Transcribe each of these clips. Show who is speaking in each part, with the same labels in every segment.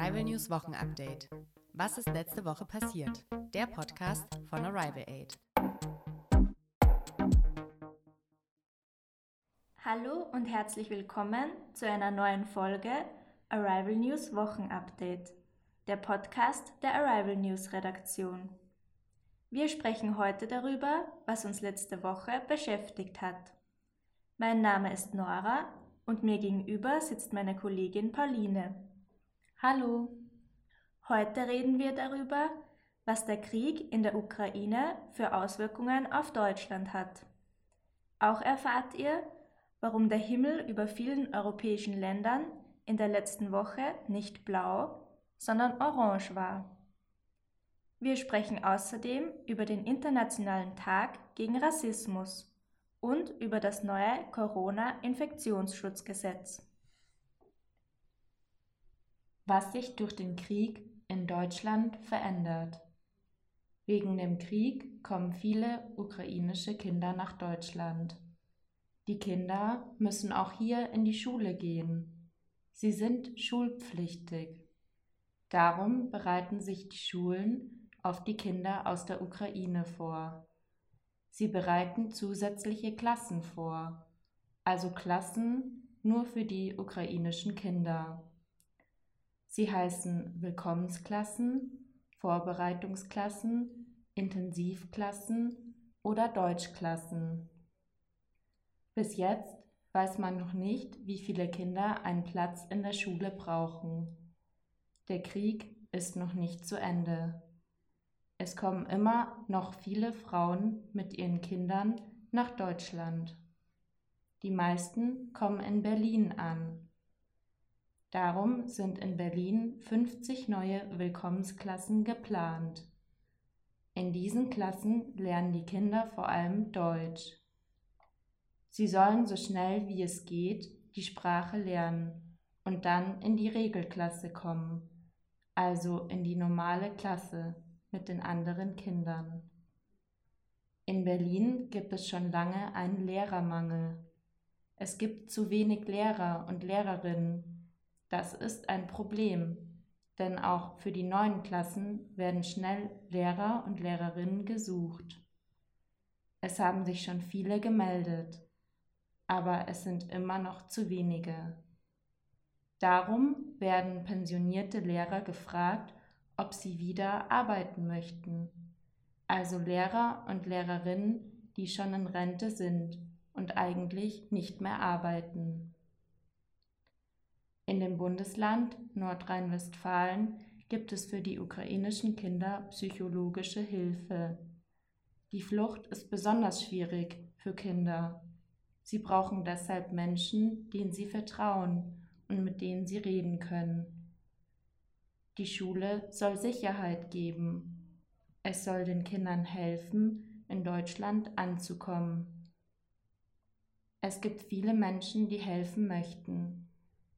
Speaker 1: Arrival News Wochenupdate. Was ist letzte Woche passiert? Der Podcast von Arrival Aid.
Speaker 2: Hallo und herzlich willkommen zu einer neuen Folge Arrival News Wochenupdate, der Podcast der Arrival News Redaktion. Wir sprechen heute darüber, was uns letzte Woche beschäftigt hat. Mein Name ist Nora und mir gegenüber sitzt meine Kollegin Pauline. Hallo. Heute reden wir darüber, was der Krieg in der Ukraine für Auswirkungen auf Deutschland hat. Auch erfahrt ihr, warum der Himmel über vielen europäischen Ländern in der letzten Woche nicht blau, sondern orange war. Wir sprechen außerdem über den Internationalen Tag gegen Rassismus und über das neue Corona-Infektionsschutzgesetz
Speaker 3: was sich durch den Krieg in Deutschland verändert. Wegen dem Krieg kommen viele ukrainische Kinder nach Deutschland. Die Kinder müssen auch hier in die Schule gehen. Sie sind schulpflichtig. Darum bereiten sich die Schulen auf die Kinder aus der Ukraine vor. Sie bereiten zusätzliche Klassen vor, also Klassen nur für die ukrainischen Kinder. Sie heißen Willkommensklassen, Vorbereitungsklassen, Intensivklassen oder Deutschklassen. Bis jetzt weiß man noch nicht, wie viele Kinder einen Platz in der Schule brauchen. Der Krieg ist noch nicht zu Ende. Es kommen immer noch viele Frauen mit ihren Kindern nach Deutschland. Die meisten kommen in Berlin an. Darum sind in Berlin 50 neue Willkommensklassen geplant. In diesen Klassen lernen die Kinder vor allem Deutsch. Sie sollen so schnell wie es geht die Sprache lernen und dann in die Regelklasse kommen, also in die normale Klasse mit den anderen Kindern. In Berlin gibt es schon lange einen Lehrermangel. Es gibt zu wenig Lehrer und Lehrerinnen das ist ein Problem, denn auch für die neuen Klassen werden schnell Lehrer und Lehrerinnen gesucht. Es haben sich schon viele gemeldet, aber es sind immer noch zu wenige. Darum werden pensionierte Lehrer gefragt, ob sie wieder arbeiten möchten, also Lehrer und Lehrerinnen, die schon in Rente sind und eigentlich nicht mehr arbeiten. In dem Bundesland Nordrhein-Westfalen gibt es für die ukrainischen Kinder psychologische Hilfe. Die Flucht ist besonders schwierig für Kinder. Sie brauchen deshalb Menschen, denen sie vertrauen und mit denen sie reden können. Die Schule soll Sicherheit geben. Es soll den Kindern helfen, in Deutschland anzukommen. Es gibt viele Menschen, die helfen möchten.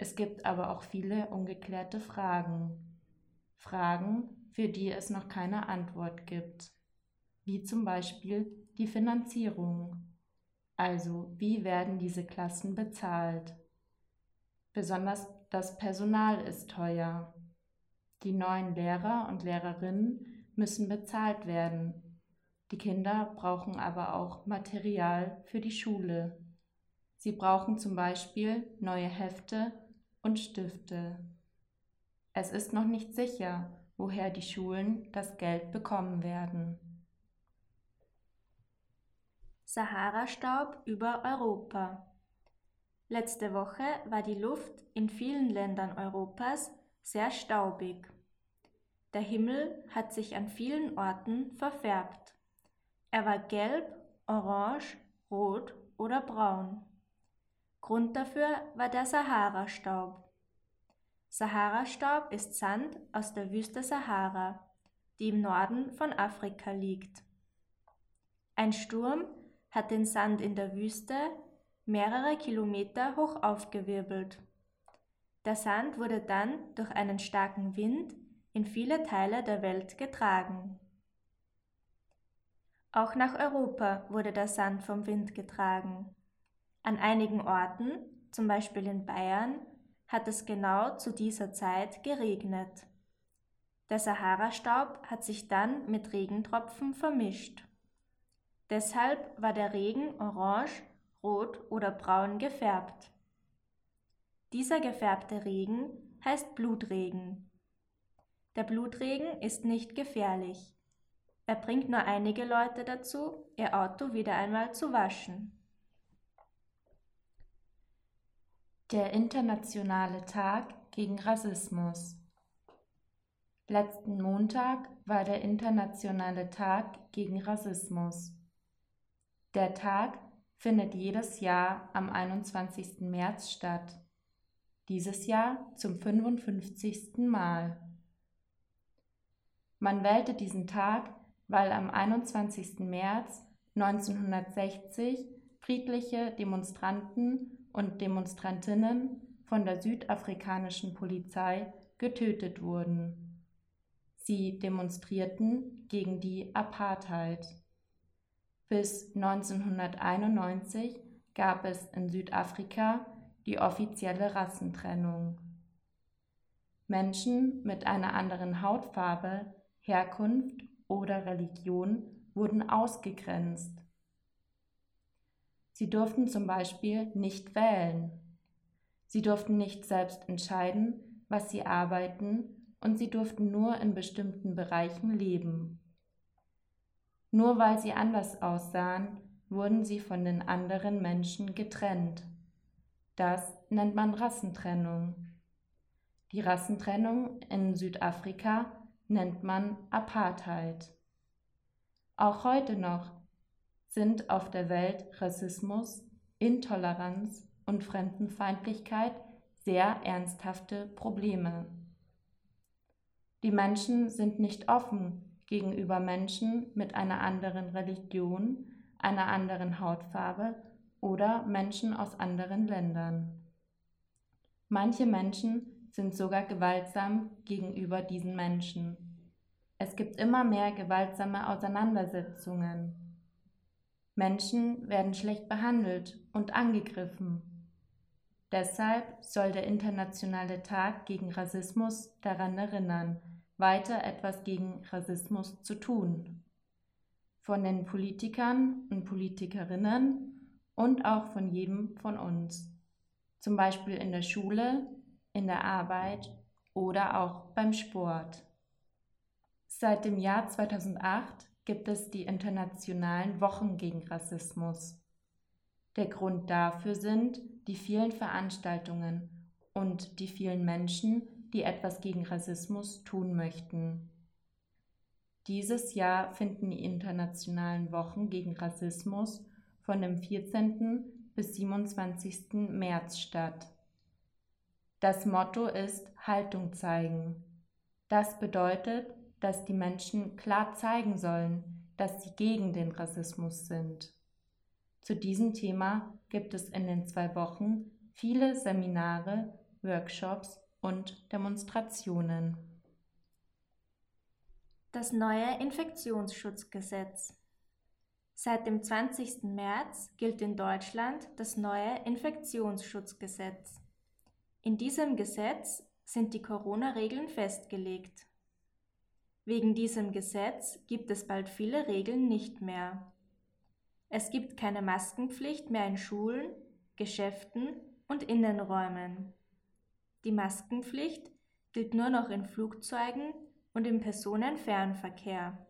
Speaker 3: Es gibt aber auch viele ungeklärte Fragen. Fragen, für die es noch keine Antwort gibt. Wie zum Beispiel die Finanzierung. Also wie werden diese Klassen bezahlt? Besonders das Personal ist teuer. Die neuen Lehrer und Lehrerinnen müssen bezahlt werden. Die Kinder brauchen aber auch Material für die Schule. Sie brauchen zum Beispiel neue Hefte und Stifte. Es ist noch nicht sicher, woher die Schulen das Geld bekommen werden.
Speaker 2: Sahara-Staub über Europa. Letzte Woche war die Luft in vielen Ländern Europas sehr staubig. Der Himmel hat sich an vielen Orten verfärbt. Er war gelb, orange, rot oder braun. Grund dafür war der Sahara-Staub. Sahara-Staub ist Sand aus der Wüste Sahara, die im Norden von Afrika liegt. Ein Sturm hat den Sand in der Wüste mehrere Kilometer hoch aufgewirbelt. Der Sand wurde dann durch einen starken Wind in viele Teile der Welt getragen. Auch nach Europa wurde der Sand vom Wind getragen. An einigen Orten, zum Beispiel in Bayern, hat es genau zu dieser Zeit geregnet. Der Sahara-Staub hat sich dann mit Regentropfen vermischt. Deshalb war der Regen orange, rot oder braun gefärbt. Dieser gefärbte Regen heißt Blutregen. Der Blutregen ist nicht gefährlich. Er bringt nur einige Leute dazu, ihr Auto wieder einmal zu waschen.
Speaker 3: Der Internationale Tag gegen Rassismus. Letzten Montag war der Internationale Tag gegen Rassismus. Der Tag findet jedes Jahr am 21. März statt. Dieses Jahr zum 55. Mal. Man wählte diesen Tag, weil am 21. März 1960 friedliche Demonstranten und Demonstrantinnen von der südafrikanischen Polizei getötet wurden. Sie demonstrierten gegen die Apartheid. Bis 1991 gab es in Südafrika die offizielle Rassentrennung. Menschen mit einer anderen Hautfarbe, Herkunft oder Religion wurden ausgegrenzt. Sie durften zum Beispiel nicht wählen. Sie durften nicht selbst entscheiden, was sie arbeiten, und sie durften nur in bestimmten Bereichen leben. Nur weil sie anders aussahen, wurden sie von den anderen Menschen getrennt. Das nennt man Rassentrennung. Die Rassentrennung in Südafrika nennt man Apartheid. Auch heute noch sind auf der Welt Rassismus, Intoleranz und Fremdenfeindlichkeit sehr ernsthafte Probleme. Die Menschen sind nicht offen gegenüber Menschen mit einer anderen Religion, einer anderen Hautfarbe oder Menschen aus anderen Ländern. Manche Menschen sind sogar gewaltsam gegenüber diesen Menschen. Es gibt immer mehr gewaltsame Auseinandersetzungen. Menschen werden schlecht behandelt und angegriffen. Deshalb soll der Internationale Tag gegen Rassismus daran erinnern, weiter etwas gegen Rassismus zu tun. Von den Politikern und Politikerinnen und auch von jedem von uns. Zum Beispiel in der Schule, in der Arbeit oder auch beim Sport. Seit dem Jahr 2008 gibt es die internationalen Wochen gegen Rassismus. Der Grund dafür sind die vielen Veranstaltungen und die vielen Menschen, die etwas gegen Rassismus tun möchten. Dieses Jahr finden die internationalen Wochen gegen Rassismus von dem 14. bis 27. März statt. Das Motto ist Haltung zeigen. Das bedeutet, dass die Menschen klar zeigen sollen, dass sie gegen den Rassismus sind. Zu diesem Thema gibt es in den zwei Wochen viele Seminare, Workshops und Demonstrationen.
Speaker 2: Das neue Infektionsschutzgesetz. Seit dem 20. März gilt in Deutschland das neue Infektionsschutzgesetz. In diesem Gesetz sind die Corona-Regeln festgelegt. Wegen diesem Gesetz gibt es bald viele Regeln nicht mehr. Es gibt keine Maskenpflicht mehr in Schulen, Geschäften und Innenräumen. Die Maskenpflicht gilt nur noch in Flugzeugen und im Personenfernverkehr,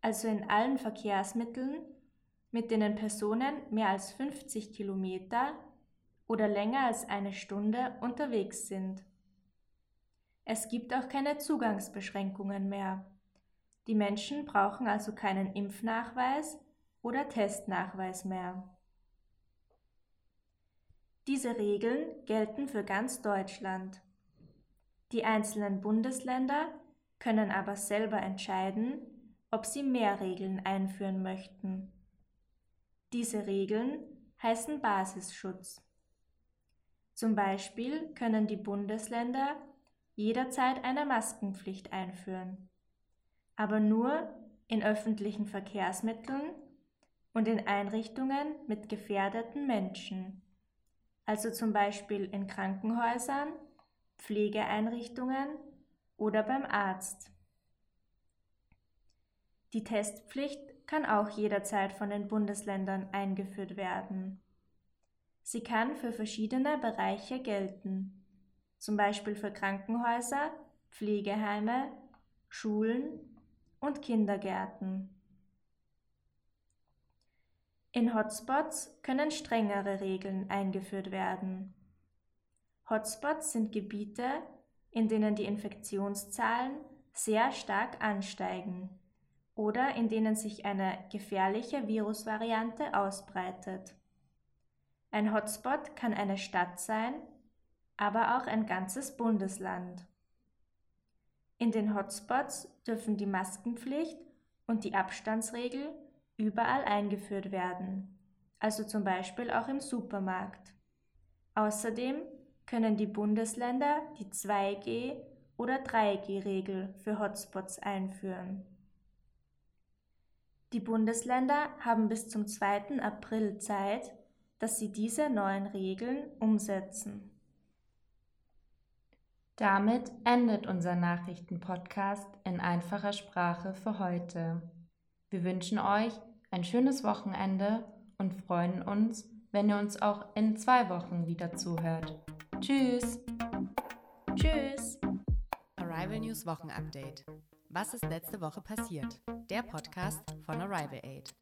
Speaker 2: also in allen Verkehrsmitteln, mit denen Personen mehr als 50 Kilometer oder länger als eine Stunde unterwegs sind. Es gibt auch keine Zugangsbeschränkungen mehr. Die Menschen brauchen also keinen Impfnachweis oder Testnachweis mehr. Diese Regeln gelten für ganz Deutschland. Die einzelnen Bundesländer können aber selber entscheiden, ob sie mehr Regeln einführen möchten. Diese Regeln heißen Basisschutz. Zum Beispiel können die Bundesländer jederzeit eine Maskenpflicht einführen, aber nur in öffentlichen Verkehrsmitteln und in Einrichtungen mit gefährdeten Menschen, also zum Beispiel in Krankenhäusern, Pflegeeinrichtungen oder beim Arzt. Die Testpflicht kann auch jederzeit von den Bundesländern eingeführt werden. Sie kann für verschiedene Bereiche gelten, zum Beispiel für Krankenhäuser, Pflegeheime, Schulen und Kindergärten. In Hotspots können strengere Regeln eingeführt werden. Hotspots sind Gebiete, in denen die Infektionszahlen sehr stark ansteigen oder in denen sich eine gefährliche Virusvariante ausbreitet. Ein Hotspot kann eine Stadt sein, aber auch ein ganzes Bundesland. In den Hotspots dürfen die Maskenpflicht und die Abstandsregel überall eingeführt werden, also zum Beispiel auch im Supermarkt. Außerdem können die Bundesländer die 2G- oder 3G-Regel für Hotspots einführen. Die Bundesländer haben bis zum 2. April Zeit, dass sie diese neuen Regeln umsetzen.
Speaker 3: Damit endet unser Nachrichtenpodcast in einfacher Sprache für heute. Wir wünschen euch ein schönes Wochenende und freuen uns, wenn ihr uns auch in zwei Wochen wieder zuhört. Tschüss!
Speaker 2: Tschüss!
Speaker 1: Arrival News Wochenupdate. Was ist letzte Woche passiert? Der Podcast von Arrival Aid.